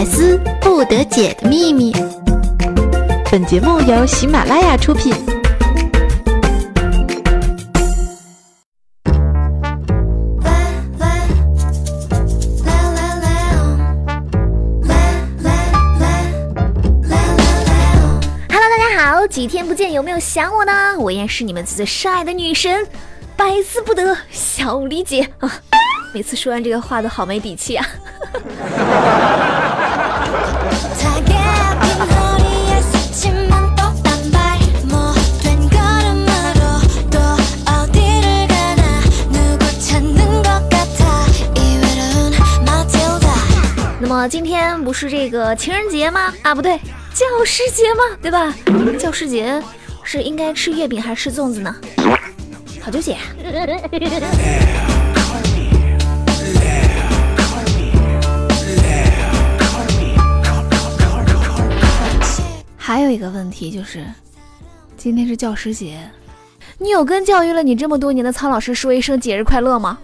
百思不得解的秘密。本节目由喜马拉雅出品。Hello，大家好，几天不见，有没有想我呢？我依然是你们最最深爱的女神，百思不得小李姐啊！每次说完这个话都好没底气啊！今天不是这个情人节吗？啊，不对，教师节吗？对吧？教师节是应该吃月饼还是吃粽子呢？好纠结啊！还有一个问题就是，今天是教师节，你有跟教育了你这么多年的苍老师说一声节日快乐吗？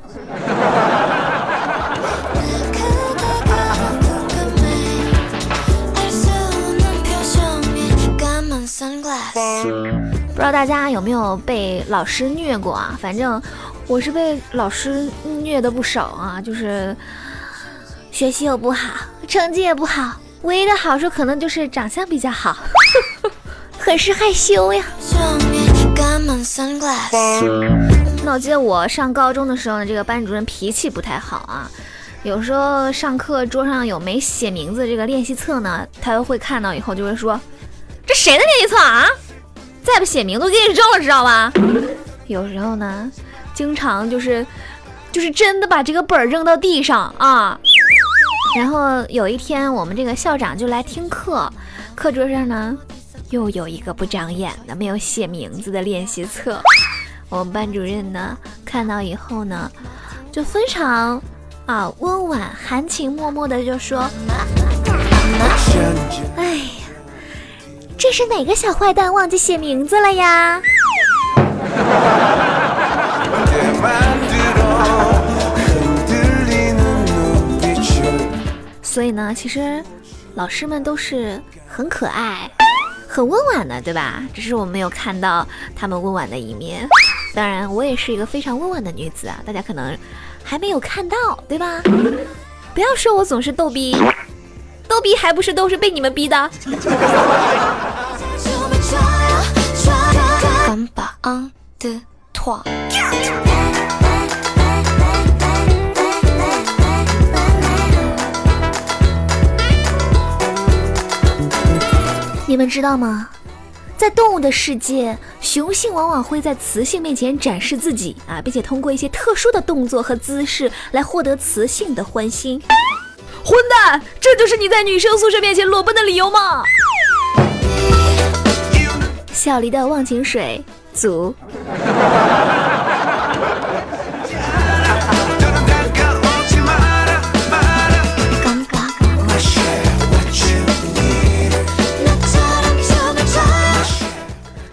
不知道大家有没有被老师虐过啊？反正我是被老师虐的不少啊，就是学习又不好，成绩也不好。唯一的好处可能就是长相比较好，很是害羞呀。那我记得我上高中的时候呢，这个班主任脾气不太好啊，有时候上课桌上有没写名字这个练习册呢，他都会看到以后就会说：“这谁的练习册啊？再不写名字我给你扔了，知道吧？”有时候呢，经常就是就是真的把这个本扔到地上啊。然后有一天，我们这个校长就来听课，课桌上呢又有一个不长眼的、没有写名字的练习册。我们班主任呢看到以后呢，就非常啊温婉、含情脉脉的就说：“哎，这是哪个小坏蛋忘记写名字了呀？”所以呢，其实老师们都是很可爱、很温婉的，对吧？只是我没有看到他们温婉的一面。当然，我也是一个非常温婉的女子啊，大家可能还没有看到，对吧？不要说我总是逗逼，逗逼还不是都是被你们逼的。你们知道吗？在动物的世界，雄性往往会在雌性面前展示自己啊，并且通过一些特殊的动作和姿势来获得雌性的欢心。混蛋，这就是你在女生宿舍面前裸奔的理由吗？小黎的忘情水足。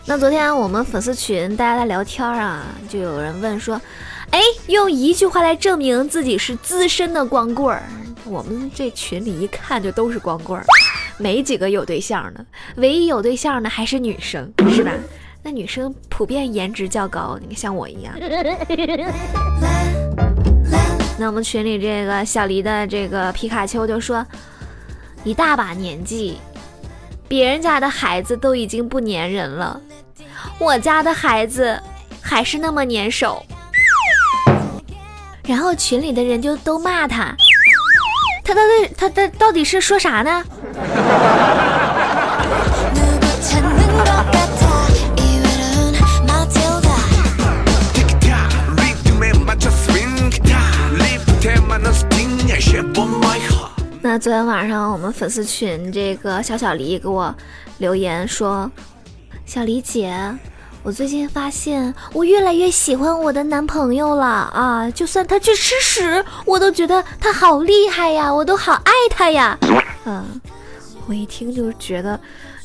那昨天我们粉丝群大家在聊天啊，就有人问说：“哎，用一句话来证明自己是资深的光棍儿。”我们这群里一看就都是光棍儿，没几个有对象的，唯一有对象的还是女生，是吧？那女生普遍颜值较高，你看像我一样。那我们群里这个小黎的这个皮卡丘就说：“一大把年纪，别人家的孩子都已经不粘人了。”我家的孩子还是那么粘手，然后群里的人就都骂他，他到底他他到底是说啥呢？那昨天晚上我们粉丝群这个小小黎给我留言说。小黎姐，我最近发现我越来越喜欢我的男朋友了啊！就算他去吃屎，我都觉得他好厉害呀，我都好爱他呀。嗯，我一听就觉得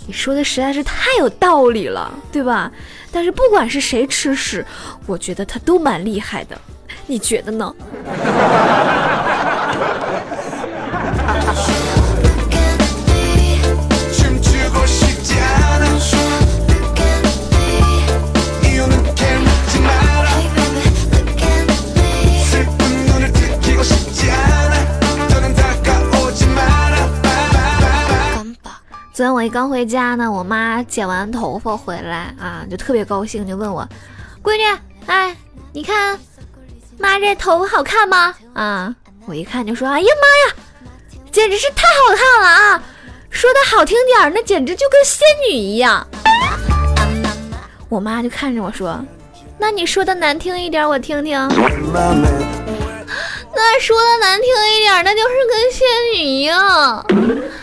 你说的实在是太有道理了，对吧？但是不管是谁吃屎，我觉得他都蛮厉害的，你觉得呢？我一刚回家呢，我妈剪完头发回来啊，就特别高兴，就问我：“闺女，哎，你看妈这头发好看吗？”啊，我一看就说：“哎呀妈呀，简直是太好看了啊！说的好听点儿，那简直就跟仙女一样。”我妈就看着我说：“那你说的难听一点，我听听。”那说的难听一点，那就是跟仙女一样。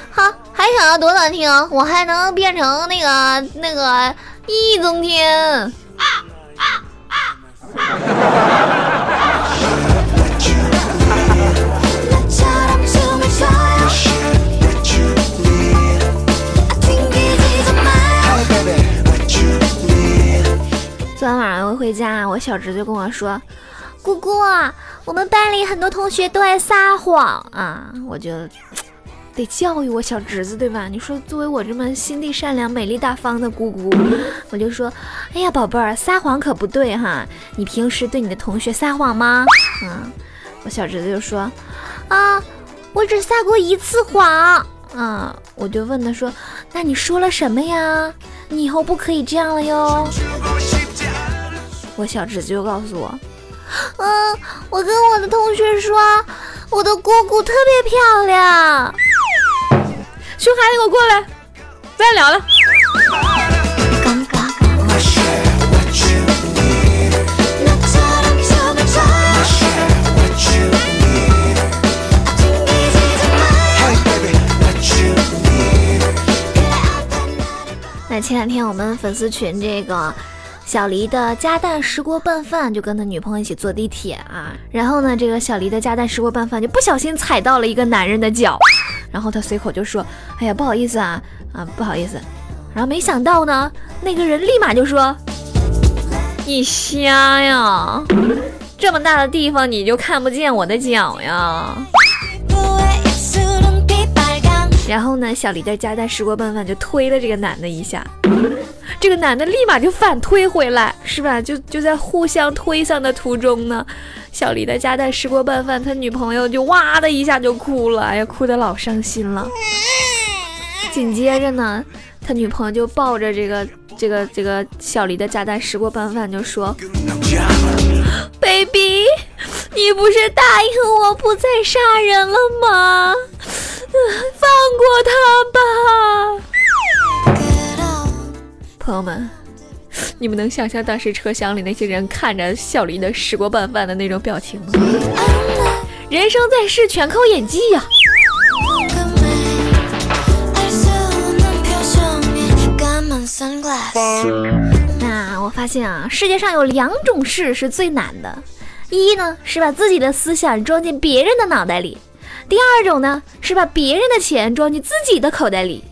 好，还想要多难听？我还能变成那个那个易中天。昨天晚上我回家，我小侄子跟我说：“姑姑，我们班里很多同学都爱撒谎啊！”我就得教育我小侄子，对吧？你说，作为我这么心地善良、美丽大方的姑姑，我就说：“哎呀，宝贝儿，撒谎可不对哈！你平时对你的同学撒谎吗？”嗯，我小侄子就说：“啊，我只撒过一次谎。”啊，我就问他说：“那你说了什么呀？你以后不可以这样了哟。”我小侄子就告诉我：“嗯，我跟我的同学说，我的姑姑特别漂亮。”熊孩子，给我过来，不要聊了。那前两天我们粉丝群这个小黎的加蛋石锅拌饭，就跟他女朋友一起坐地铁啊，然后呢，这个小黎的加蛋石锅拌饭就不小心踩到了一个男人的脚，然后他随口就说：“哎呀，不好意思啊，啊，不好意思。”然后没想到呢，那个人立马就说：“ 你瞎呀？这么大的地方你就看不见我的脚呀？”然后呢，小黎的加蛋石锅拌饭就推了这个男的一下，这个男的立马就反推回来，是吧？就就在互相推搡的途中呢，小黎的加蛋石锅拌饭，他女朋友就哇的一下就哭了，哎呀，哭的老伤心了。紧接着呢，他女朋友就抱着这个这个这个小黎的加蛋石锅拌饭就说：“baby，你不是答应我不再杀人了吗？”放过他吧，朋友们，你们能想象当时车厢里那些人看着小林的石锅拌饭的那种表情吗？人生在世，全靠演技呀！那我发现啊，世界上有两种事是最难的，一呢是把自己的思想装进别人的脑袋里。第二种呢，是把别人的钱装进自己的口袋里。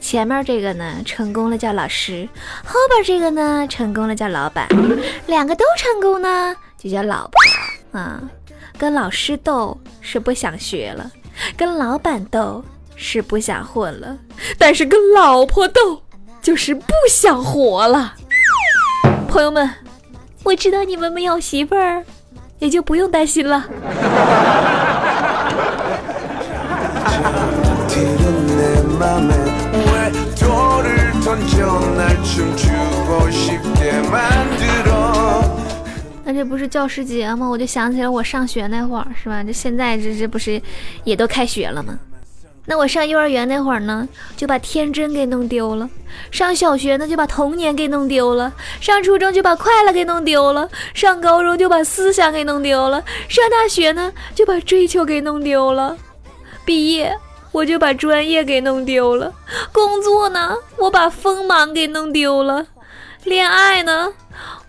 前面这个呢，成功了叫老师；后边这个呢，成功了叫老板。两个都成功呢，就叫老婆啊。跟老师斗是不想学了，跟老板斗是不想混了，但是跟老婆斗就是不想活了。朋友们，我知道你们没有媳妇儿，也就不用担心了。这不是教师节吗？我就想起了我上学那会儿，是吧？这现在这这不是也都开学了吗？那我上幼儿园那会儿呢，就把天真给弄丢了；上小学呢，就把童年给弄丢了；上初中就把快乐给弄丢了；上高中就把思想给弄丢了；上大学呢，就把追求给弄丢了；毕业。我就把专业给弄丢了，工作呢，我把锋芒给弄丢了，恋爱呢，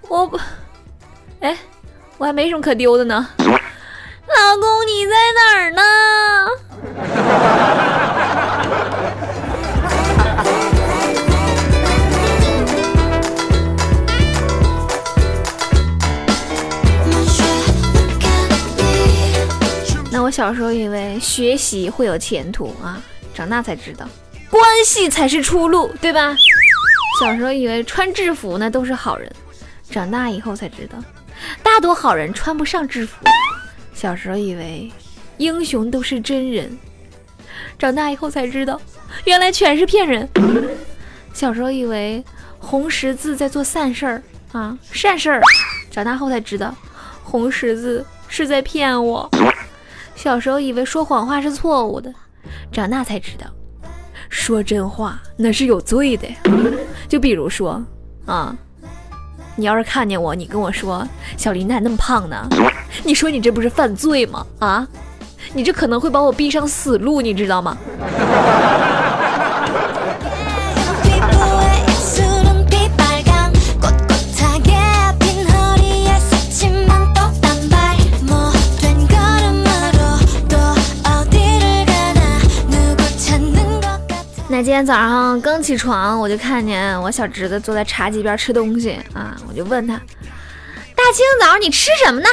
我不，哎，我还没什么可丢的呢。老公，你在哪儿呢？那我小时候以为学习会有前途啊，长大才知道关系才是出路，对吧？小时候以为穿制服呢都是好人，长大以后才知道，大多好人穿不上制服。小时候以为英雄都是真人，长大以后才知道，原来全是骗人。小时候以为红十字在做善事儿啊，善事儿。长大后才知道，红十字是在骗我。小时候以为说谎话是错误的，长大才知道，说真话那是有罪的。就比如说啊，你要是看见我，你跟我说小林咋那么胖呢？你说你这不是犯罪吗？啊，你这可能会把我逼上死路，你知道吗？今天早上刚起床，我就看见我小侄子坐在茶几边吃东西啊，我就问他：大清早你吃什么呢？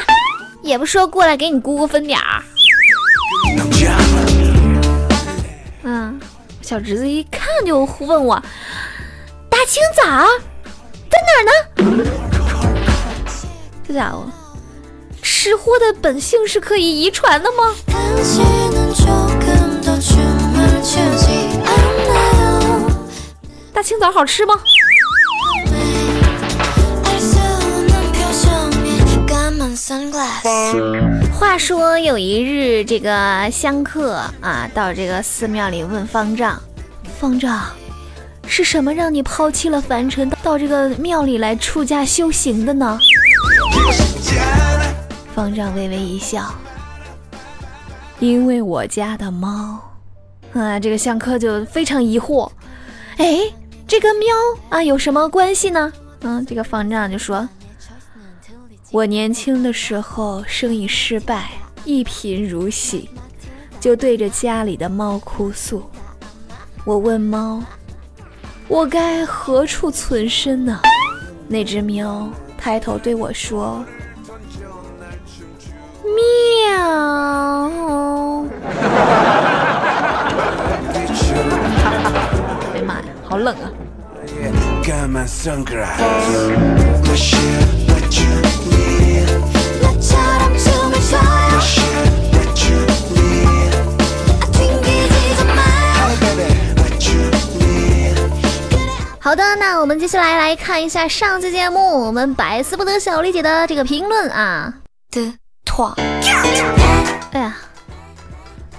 也不说过来给你姑姑分点儿。嗯，小侄子一看就问我：大清早在哪儿呢？这家伙，吃货的本性是可以遗传的吗？大清早好吃吗？话说有一日，这个香客啊，到这个寺庙里问方丈：“方丈，是什么让你抛弃了凡尘，到这个庙里来出家修行的呢？”方丈微微一笑：“因为我家的猫。”啊，这个香客就非常疑惑：“哎，这跟喵啊有什么关系呢？”嗯，这个方丈就说。我年轻的时候生意失败，一贫如洗，就对着家里的猫哭诉。我问猫：“我该何处存身呢？”那只喵抬头对我说：“喵。”哎呀妈呀，好冷啊！好的，那我们接下来来看一下上期节目我们百思不得小丽姐的这个评论啊的妥。哎呀，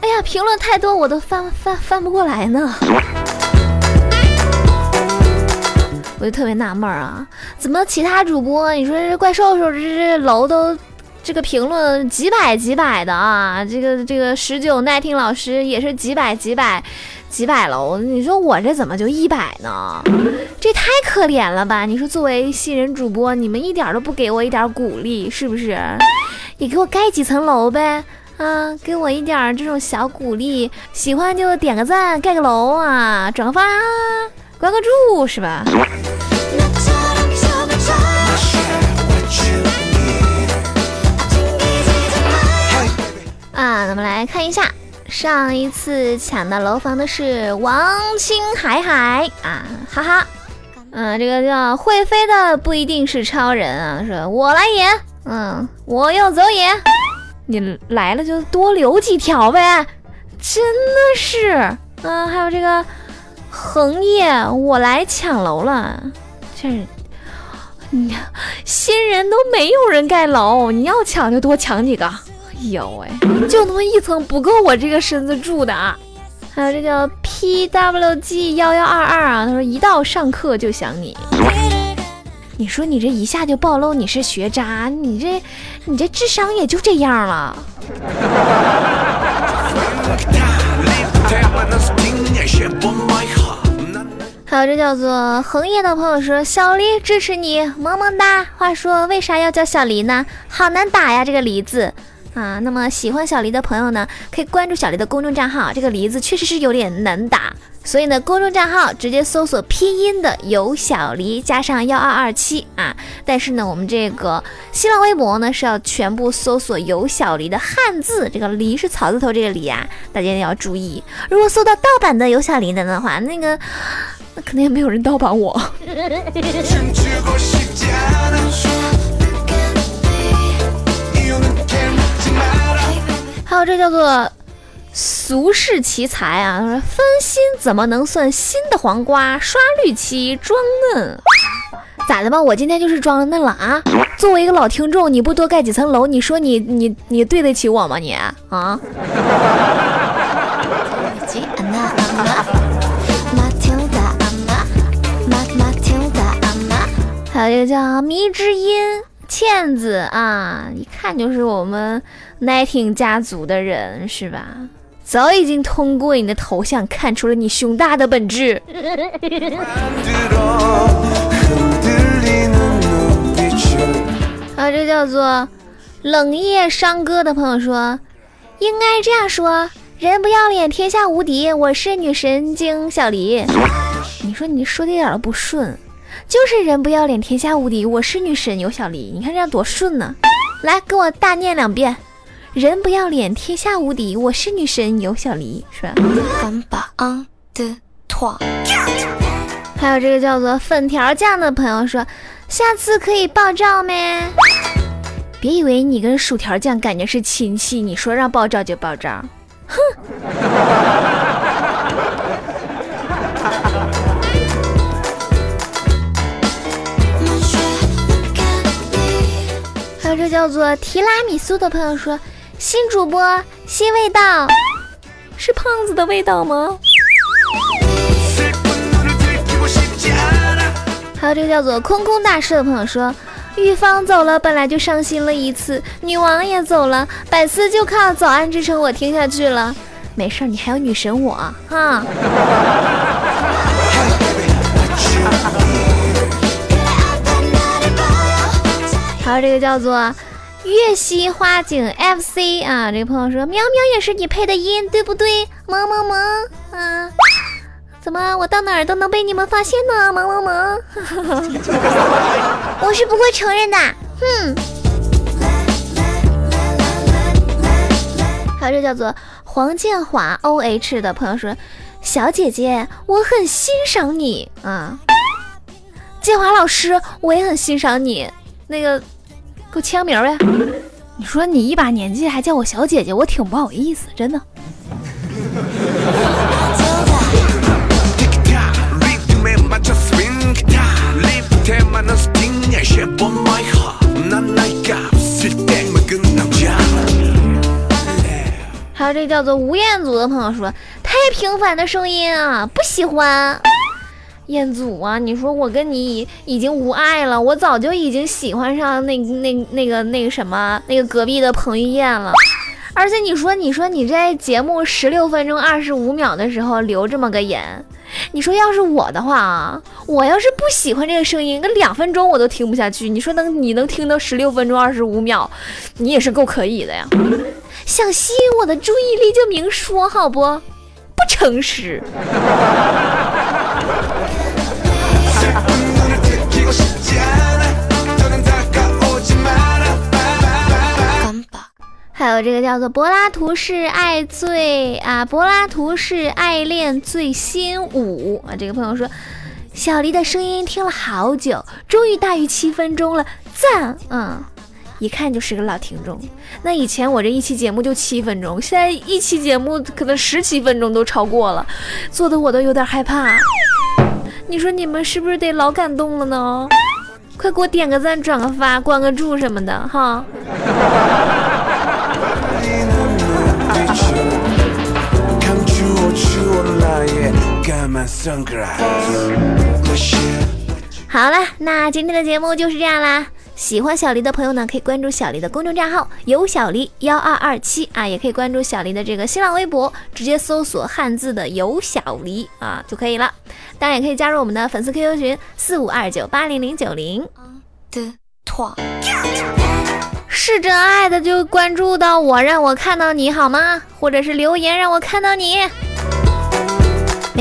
哎呀，评论太多，我都翻翻翻不过来呢。我就特别纳闷啊，怎么其他主播，你说这怪兽兽这这楼都这个评论几百几百的啊，这个这个十九耐听老师也是几百几百几百楼，你说我这怎么就一百呢？这太可怜了吧？你说作为新人主播，你们一点都不给我一点鼓励，是不是？也给我盖几层楼呗，啊，给我一点这种小鼓励，喜欢就点个赞，盖个楼啊，转发。关个注是吧？啊，咱们来看一下，上一次抢到楼房的是王青海海啊，哈哈。嗯，这个叫会飞的不一定是超人啊，说我来也，嗯，我要走也，你来了就多留几条呗，真的是，嗯，还有这个。恒业，我来抢楼了，这，你新人都没有人盖楼，你要抢就多抢几个。哎呦喂，就那么一层不够我这个身子住的啊！还有这叫 PWG 幺幺二二啊，他说一到上课就想你。你说你这一下就暴露你是学渣，你这你这智商也就这样了。还有这叫做恒业的朋友说：“小黎支持你，萌萌哒。”话说为啥要叫小黎呢？好难打呀，这个“黎”字啊。那么喜欢小黎的朋友呢，可以关注小黎的公众账号。这个“黎”字确实是有点难打，所以呢，公众账号直接搜索拼音的有小黎加上幺二二七啊。但是呢，我们这个新浪微博呢是要全部搜索有小黎的汉字，这个“黎”是草字头，这个“黎”啊，大家一定要注意。如果搜到盗版的有小黎的的话，那个。那肯定也没有人盗版我。还有这叫做俗世奇才啊！他说分心怎么能算新的黄瓜？刷绿漆装嫩，咋的吧？我今天就是装嫩了啊！作为一个老听众，你不多盖几层楼，你说你你你对得起我吗？你啊？还有一个叫迷之音倩子啊，一看就是我们 Nighting 家族的人是吧？早已经通过你的头像看出了你胸大的本质。啊，这叫做冷夜伤歌的朋友说，应该这样说：人不要脸，天下无敌。我是女神经小黎。你说你说的一点都不顺，就是人不要脸，天下无敌。我是女神有小黎，你看这样多顺呢。来，跟我大念两遍。人不要脸，天下无敌。我是女神有小黎，是吧？还有这个叫做粉条酱的朋友说，下次可以爆照没？别以为你跟薯条酱感觉是亲戚，你说让爆照就爆照，哼！这叫做提拉米苏的朋友说。新主播，新味道，是胖子的味道吗？还有这个叫做空空大师的朋友说，玉芳走了，本来就伤心了一次，女王也走了，百思就靠早安支撑我听下去了。没事，你还有女神我哈。还有这个叫做。月溪花景 FC 啊，这个朋友说：“喵喵也是你配的音，对不对？”萌萌萌啊，怎么我到哪儿都能被你们发现呢？萌萌萌，我是不会承认的。哼。还有这叫做黄建华 OH 的朋友说：“小姐姐，我很欣赏你啊，建华老师，我也很欣赏你。”那个。给我签个名呗！你说你一把年纪还叫我小姐姐，我挺不好意思，真的。还有这叫做吴彦祖的朋友说，太平凡的声音啊，不喜欢。彦祖啊，你说我跟你已已经无爱了，我早就已经喜欢上那那那个那个什么那个隔壁的彭于晏了。而且你说你说你在节目十六分钟二十五秒的时候留这么个言，你说要是我的话啊，我要是不喜欢这个声音，那两分钟我都听不下去。你说能你能听到十六分钟二十五秒，你也是够可以的呀。想吸引我的注意力就明说好不？不诚实。这个叫做柏拉图式爱最啊，柏拉图式爱恋最新舞啊。这个朋友说，小黎的声音听了好久，终于大于七分钟了，赞！嗯，一看就是个老听众。那以前我这一期节目就七分钟，现在一期节目可能十七分钟都超过了，做的我都有点害怕。你说你们是不是得老感动了呢？快给我点个赞、转个发、关个注什么的哈！好了，那今天的节目就是这样啦。喜欢小黎的朋友呢，可以关注小黎的公众账号“有小黎幺二二七”啊，也可以关注小黎的这个新浪微博，直接搜索汉字的“有小黎”啊就可以了。当然也可以加入我们的粉丝 QQ 群四五二九八零零九零。的错，是真爱的就关注到我，让我看到你好吗？或者是留言让我看到你。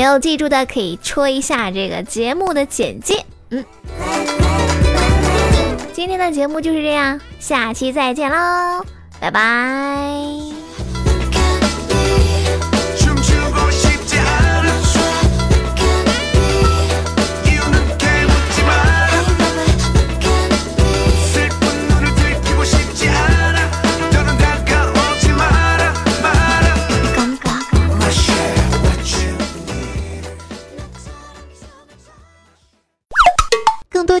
没有记住的可以戳一下这个节目的简介。嗯。今天的节目就是这样，下期再见喽，拜拜。